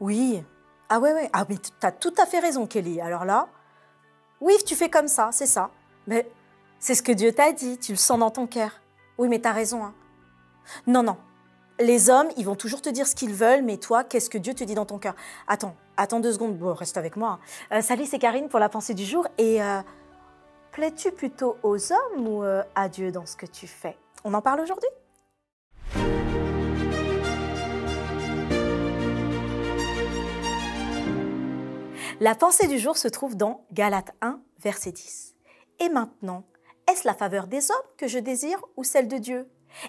Oui. Ah ouais, ouais. Ah mais t'as tout à fait raison, Kelly. Alors là, oui, tu fais comme ça, c'est ça. Mais c'est ce que Dieu t'a dit, tu le sens dans ton cœur. Oui, mais t'as raison. Hein. Non, non. Les hommes, ils vont toujours te dire ce qu'ils veulent, mais toi, qu'est-ce que Dieu te dit dans ton cœur? Attends, attends deux secondes. Bon, reste avec moi. hein. Euh, salut, c'est Karine pour la pensée du jour. Et euh, plais-tu plutôt aux hommes ou euh, à Dieu dans ce que tu fais? On en parle aujourd'hui? La pensée du jour se trouve dans Galates 1, verset 10. Et maintenant, est-ce la faveur des hommes que je désire ou celle de Dieu?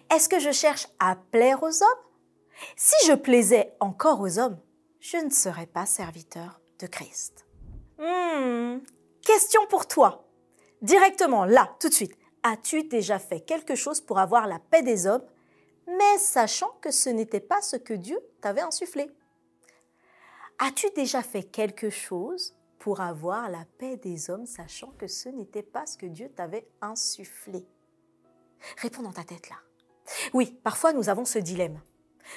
Est-ce que je cherche à plaire aux hommes? Si je plaisais encore aux hommes, je ne serais pas serviteur de Christ. Hmm, question pour toi. Directement, là, tout de suite. As-tu déjà fait quelque chose pour avoir la paix des hommes, mais sachant que ce n'était pas ce que Dieu t'avait insufflé? As-tu déjà fait quelque chose pour avoir la paix des hommes, sachant que ce n'était pas ce que Dieu t'avait insufflé? Réponds dans ta tête là. Oui, parfois nous avons ce dilemme.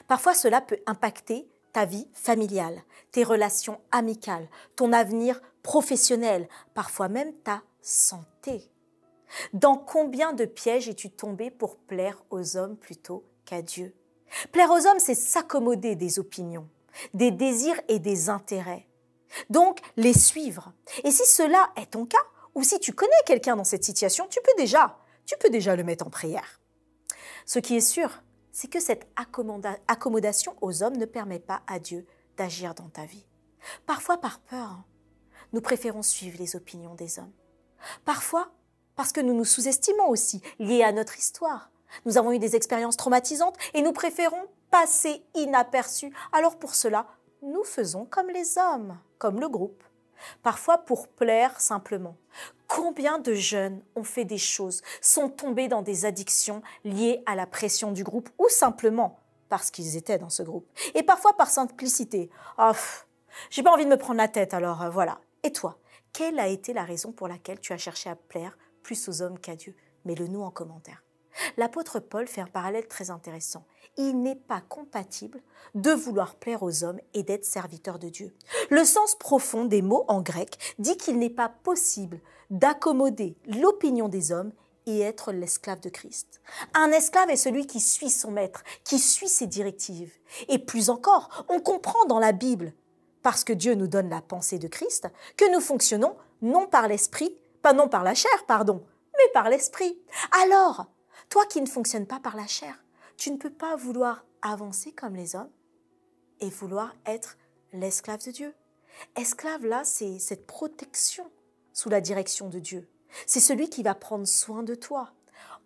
Parfois cela peut impacter ta vie familiale, tes relations amicales, ton avenir professionnel, parfois même ta santé. Dans combien de pièges es-tu tombé pour plaire aux hommes plutôt qu'à Dieu? Plaire aux hommes, c'est s'accommoder des opinions, des désirs et des intérêts. Donc, les suivre. Et si cela est ton cas, ou si tu connais quelqu'un dans cette situation, tu peux déjà, tu peux déjà le mettre en prière. Ce qui est sûr, c'est que cette accommoda- accommodation aux hommes ne permet pas à Dieu d'agir dans ta vie. Parfois par peur, hein, nous préférons suivre les opinions des hommes. Parfois parce que nous nous sous-estimons aussi, liés à notre histoire. Nous avons eu des expériences traumatisantes et nous préférons passer inaperçus. Alors pour cela, nous faisons comme les hommes, comme le groupe. Parfois pour plaire simplement. Combien de jeunes ont fait des choses, sont tombés dans des addictions liées à la pression du groupe ou simplement parce qu'ils étaient dans ce groupe. Et parfois par simplicité. Pff, j'ai pas envie de me prendre la tête, alors euh, voilà. Et toi, quelle a été la raison pour laquelle tu as cherché à plaire plus aux hommes qu'à Dieu? Mets-le nous en commentaire. L'apôtre Paul fait un parallèle très intéressant. Il n'est pas compatible de vouloir plaire aux hommes et d'être serviteur de Dieu. Le sens profond des mots en grec dit qu'il n'est pas possible d'accommoder l'opinion des hommes et être l'esclave de Christ. Un esclave est celui qui suit son maître, qui suit ses directives. Et plus encore, on comprend dans la Bible, parce que Dieu nous donne la pensée de Christ, que nous fonctionnons non par l'esprit, pas non par la chair, pardon, mais par l'esprit. Alors, toi qui ne fonctionnes pas par la chair, tu ne peux pas vouloir avancer comme les hommes et vouloir être l'esclave de Dieu. Esclave, là, c'est cette protection sous la direction de Dieu. C'est celui qui va prendre soin de toi.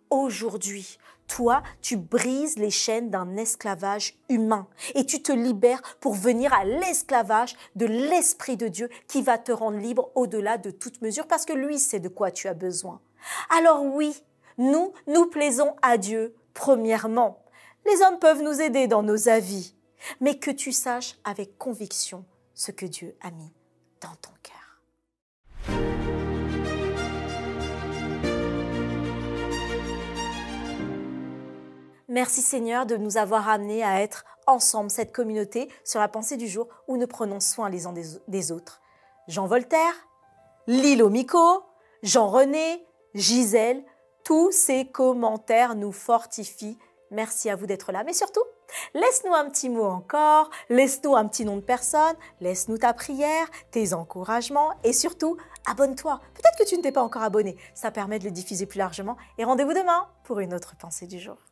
Aujourd'hui, toi, tu brises les chaînes d'un esclavage humain et tu te libères pour venir à l'esclavage de l'Esprit de Dieu qui va te rendre libre au-delà de toute mesure parce que lui sait de quoi tu as besoin. Alors oui, nous, nous plaisons à Dieu premièrement. Les hommes peuvent nous aider dans nos avis, mais que tu saches avec conviction ce que Dieu a mis dans ton cœur. Merci Seigneur de nous avoir amenés à être ensemble, cette communauté, sur la pensée du jour où nous prenons soin les uns des, autres. Jean Voltaire, Lilo Mico, Jean-René, Gisèle, tous ces commentaires nous fortifient. Merci à vous d'être là. Mais surtout, laisse-nous un petit mot encore, laisse-nous un petit nom de personne, laisse-nous ta prière, tes encouragements et surtout, abonne-toi. Peut-être que tu ne t'es pas encore abonné. Ça permet de le diffuser plus largement. Et rendez-vous demain pour une autre pensée du jour.